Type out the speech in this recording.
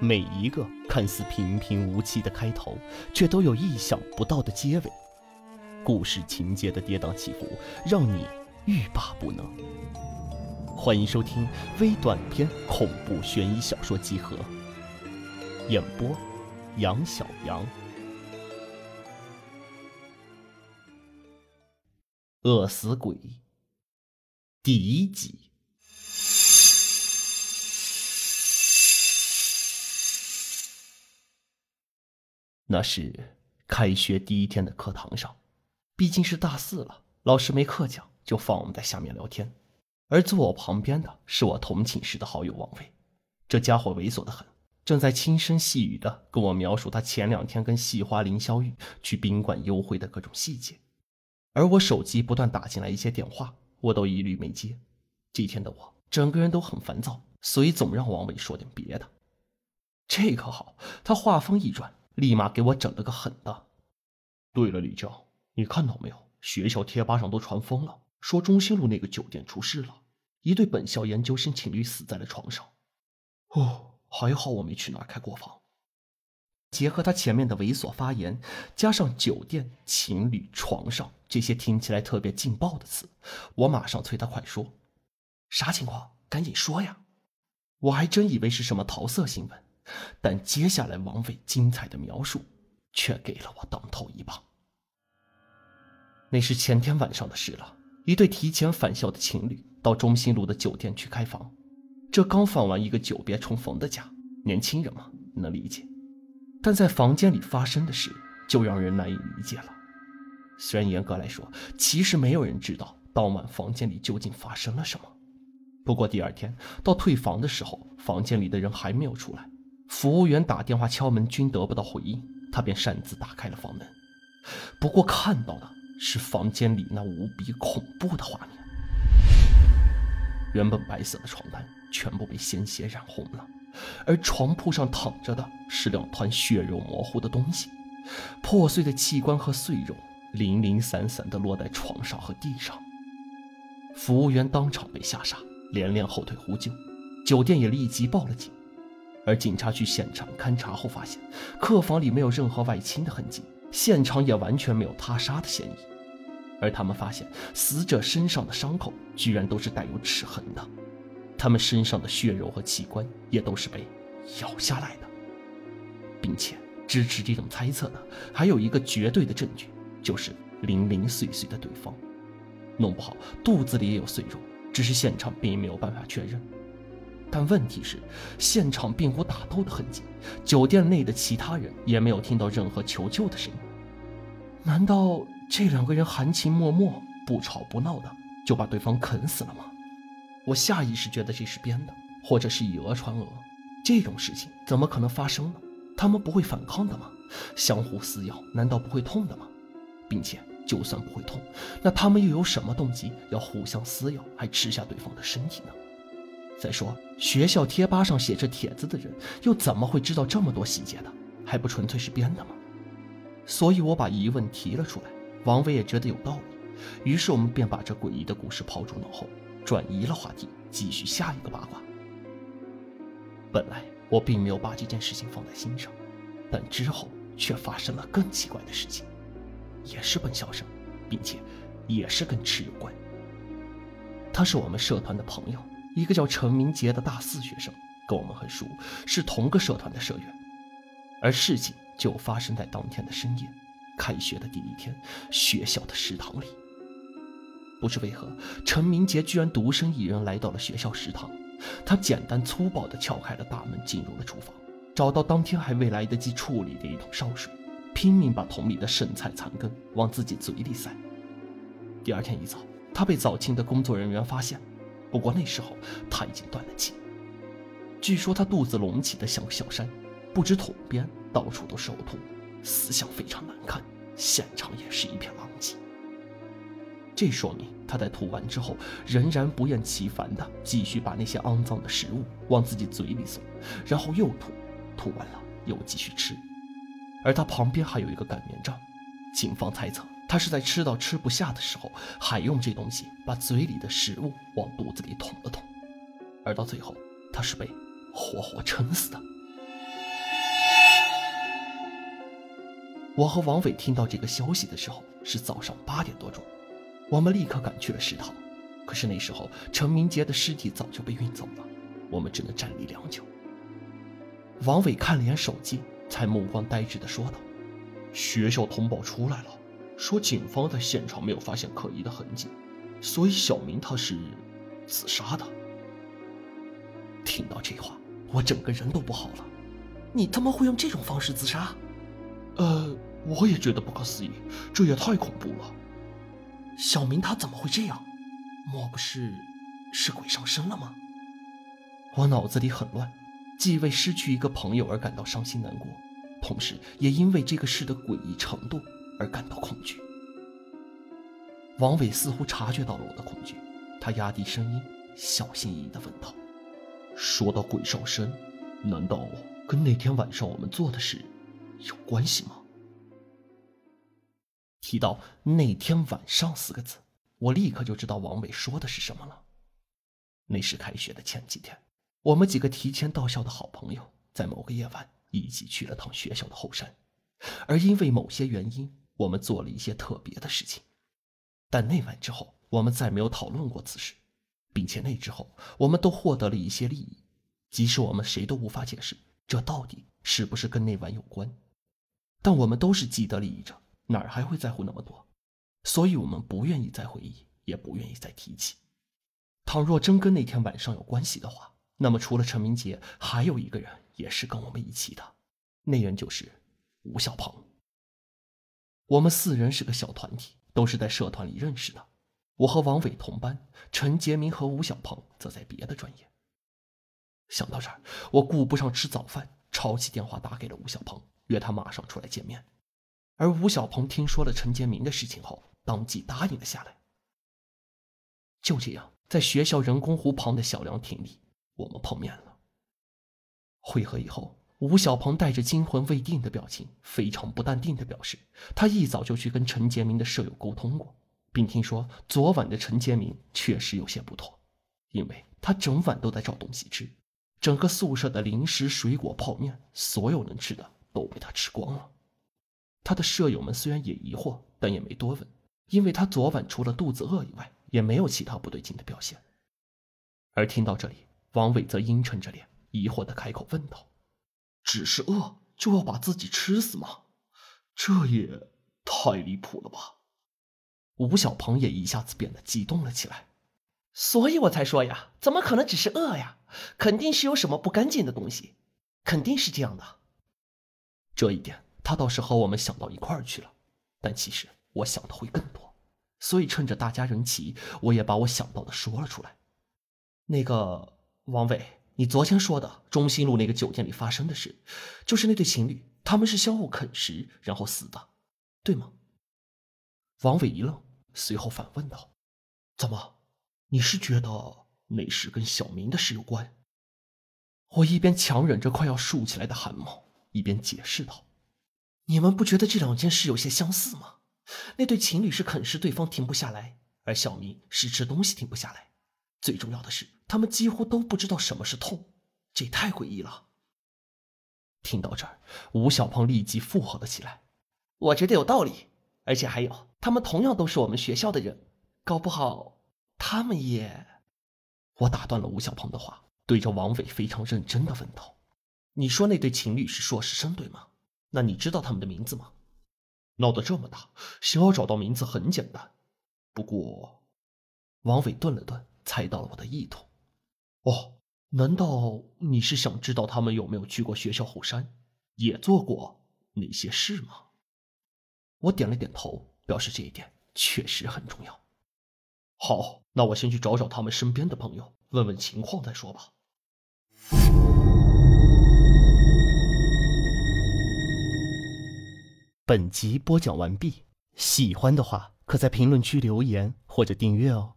每一个看似平平无奇的开头，却都有意想不到的结尾。故事情节的跌宕起伏，让你欲罢不能。欢迎收听微短篇恐怖悬疑小说集合，演播：杨小杨。饿死鬼第一集。那是开学第一天的课堂上，毕竟是大四了，老师没课讲，就放我们在下面聊天。而坐我旁边的是我同寝室的好友王伟，这家伙猥琐的很，正在轻声细语的跟我描述他前两天跟细花林萧玉去宾馆幽会的各种细节。而我手机不断打进来一些电话，我都一律没接。这天的我整个人都很烦躁，所以总让王伟说点别的。这可好，他话锋一转。立马给我整了个狠的。对了，李娇，你看到没有？学校贴吧上都传疯了，说中心路那个酒店出事了，一对本校研究生情侣死在了床上。哦，还好我没去那儿开过房。结合他前面的猥琐发言，加上酒店、情侣、床上这些听起来特别劲爆的词，我马上催他快说。啥情况？赶紧说呀！我还真以为是什么桃色新闻。但接下来王伟精彩的描述，却给了我当头一棒。那是前天晚上的事了，一对提前返校的情侣到中心路的酒店去开房，这刚放完一个久别重逢的假，年轻人嘛，能理解。但在房间里发生的事，就让人难以理解了。虽然严格来说，其实没有人知道当晚房间里究竟发生了什么。不过第二天到退房的时候，房间里的人还没有出来。服务员打电话敲门，均得不到回应，他便擅自打开了房门。不过看到的是房间里那无比恐怖的画面。原本白色的床单全部被鲜血染红了，而床铺上躺着的是两团血肉模糊的东西，破碎的器官和碎肉零零散散地落在床上和地上。服务员当场被吓傻，连连后退呼救，酒店也立即报了警。而警察去现场勘查后发现，客房里没有任何外侵的痕迹，现场也完全没有他杀的嫌疑。而他们发现，死者身上的伤口居然都是带有齿痕的，他们身上的血肉和器官也都是被咬下来的，并且支持这种猜测的还有一个绝对的证据，就是零零碎碎的对方，弄不好肚子里也有碎肉，只是现场并没有办法确认。但问题是，现场并无打斗的痕迹，酒店内的其他人也没有听到任何求救的声音。难道这两个人含情脉脉、不吵不闹的就把对方啃死了吗？我下意识觉得这是编的，或者是以讹传讹。这种事情怎么可能发生呢？他们不会反抗的吗？相互撕咬，难道不会痛的吗？并且，就算不会痛，那他们又有什么动机要互相撕咬，还吃下对方的身体呢？再说，学校贴吧上写着帖子的人，又怎么会知道这么多细节呢？还不纯粹是编的吗？所以我把疑问提了出来，王伟也觉得有道理，于是我们便把这诡异的故事抛诸脑后，转移了话题，继续下一个八卦。本来我并没有把这件事情放在心上，但之后却发生了更奇怪的事情，也是本校生，并且也是跟吃有关。他是我们社团的朋友。一个叫陈明杰的大四学生跟我们很熟，是同个社团的社员。而事情就发生在当天的深夜，开学的第一天，学校的食堂里。不知为何，陈明杰居然独身一人来到了学校食堂。他简单粗暴地撬开了大门，进入了厨房，找到当天还未来得及处理的一桶烧水，拼命把桶里的剩菜残羹往自己嘴里塞。第二天一早，他被早清的工作人员发现。不过那时候他已经断了气。据说他肚子隆起的像个小山，不知桶边，到处都是呕吐，死相非常难看，现场也是一片狼藉。这说明他在吐完之后，仍然不厌其烦地继续把那些肮脏的食物往自己嘴里送，然后又吐，吐完了又继续吃。而他旁边还有一个擀面杖，警方猜测，他是在吃到吃不下的时候，还用这东西把嘴里的食物往肚子里捅了捅，而到最后，他是被活活撑死的。我和王伟听到这个消息的时候是早上八点多钟，我们立刻赶去了食堂。可是那时候，陈明杰的尸体早就被运走了，我们只能站立良久。王伟看了眼手机，才目光呆滞地说道：“学校通报出来了，说警方在现场没有发现可疑的痕迹，所以小明他是自杀的。”听到这话，我整个人都不好了。你他妈会用这种方式自杀？呃，我也觉得不可思议，这也太恐怖了。小明他怎么会这样？莫不是是鬼上身了吗？我脑子里很乱，既为失去一个朋友而感到伤心难过，同时也因为这个事的诡异程度而感到恐惧。王伟似乎察觉到了我的恐惧，他压低声音，小心翼翼地问道：“说到鬼上身，难道跟那天晚上我们做的事有关系吗？”提到“那天晚上”四个字。我立刻就知道王伟说的是什么了。那是开学的前几天，我们几个提前到校的好朋友，在某个夜晚一起去了趟学校的后山，而因为某些原因，我们做了一些特别的事情。但那晚之后，我们再没有讨论过此事，并且那之后，我们都获得了一些利益，即使我们谁都无法解释这到底是不是跟那晚有关，但我们都是既得利益者，哪儿还会在乎那么多？所以，我们不愿意再回忆，也不愿意再提起。倘若真跟那天晚上有关系的话，那么除了陈明杰，还有一个人也是跟我们一起的，那人就是吴小鹏。我们四人是个小团体，都是在社团里认识的。我和王伟同班，陈杰明和吴小鹏则在别的专业。想到这儿，我顾不上吃早饭，抄起电话打给了吴小鹏，约他马上出来见面。而吴小鹏听说了陈杰明的事情后，当即答应了下来。就这样，在学校人工湖旁的小凉亭里，我们碰面了。会合以后，吴小鹏带着惊魂未定的表情，非常不淡定的表示，他一早就去跟陈杰明的舍友沟通过，并听说昨晚的陈杰明确实有些不妥，因为他整晚都在找东西吃，整个宿舍的零食、水果、泡面，所有能吃的都被他吃光了。他的舍友们虽然也疑惑，但也没多问，因为他昨晚除了肚子饿以外，也没有其他不对劲的表现。而听到这里，王伟则阴沉着脸，疑惑的开口问道：“只是饿就要把自己吃死吗？这也太离谱了吧！”吴小鹏也一下子变得激动了起来：“所以我才说呀，怎么可能只是饿呀？肯定是有什么不干净的东西，肯定是这样的。这一点。”他倒是和我们想到一块儿去了，但其实我想的会更多，所以趁着大家人齐，我也把我想到的说了出来。那个王伟，你昨天说的中心路那个酒店里发生的事，就是那对情侣，他们是相互啃食然后死的，对吗？王伟一愣，随后反问道：“怎么，你是觉得那事跟小明的事有关？”我一边强忍着快要竖起来的汗毛，一边解释道。你们不觉得这两件事有些相似吗？那对情侣是啃食对方停不下来，而小明是吃东西停不下来。最重要的是，他们几乎都不知道什么是痛，这也太诡异了。听到这儿，吴小胖立即附和了起来：“我觉得有道理，而且还有，他们同样都是我们学校的人，搞不好他们也……”我打断了吴小胖的话，对着王伟非常认真的问道：“你说那对情侣是硕士生，对吗？”那你知道他们的名字吗？闹得这么大，想要找到名字很简单。不过，王伟顿了顿，猜到了我的意图。哦，难道你是想知道他们有没有去过学校后山，也做过哪些事吗？我点了点头，表示这一点确实很重要。好，那我先去找找他们身边的朋友，问问情况再说吧。本集播讲完毕，喜欢的话可在评论区留言或者订阅哦。